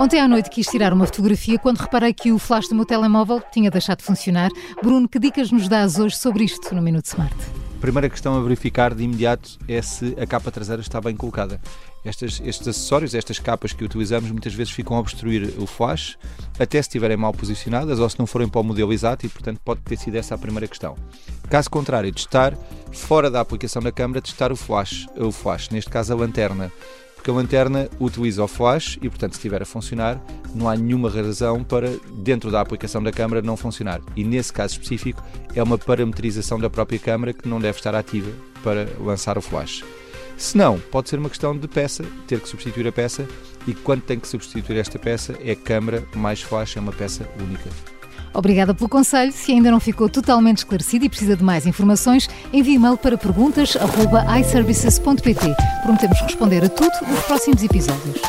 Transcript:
Ontem à noite quis tirar uma fotografia quando reparei que o flash do meu telemóvel tinha deixado de funcionar. Bruno, que dicas nos dás hoje sobre isto no Minuto Smart? Primeira questão a verificar de imediato é se a capa traseira está bem colocada. Estas, estes acessórios, estas capas que utilizamos, muitas vezes ficam a obstruir o flash, até se estiverem mal posicionadas ou se não forem para o modelo exato, e portanto pode ter sido essa a primeira questão. Caso contrário, testar fora da aplicação da câmera, testar o flash, o flash, neste caso a lanterna porque a lanterna utiliza o flash e, portanto, se estiver a funcionar, não há nenhuma razão para, dentro da aplicação da câmara, não funcionar. E nesse caso específico, é uma parametrização da própria câmara que não deve estar ativa para lançar o flash. Se não, pode ser uma questão de peça, ter que substituir a peça, e quando tem que substituir esta peça, é câmara mais flash, é uma peça única. Obrigada pelo conselho. Se ainda não ficou totalmente esclarecido e precisa de mais informações, envie e-mail para perguntas.iservices.pt. Prometemos responder a tudo nos próximos episódios.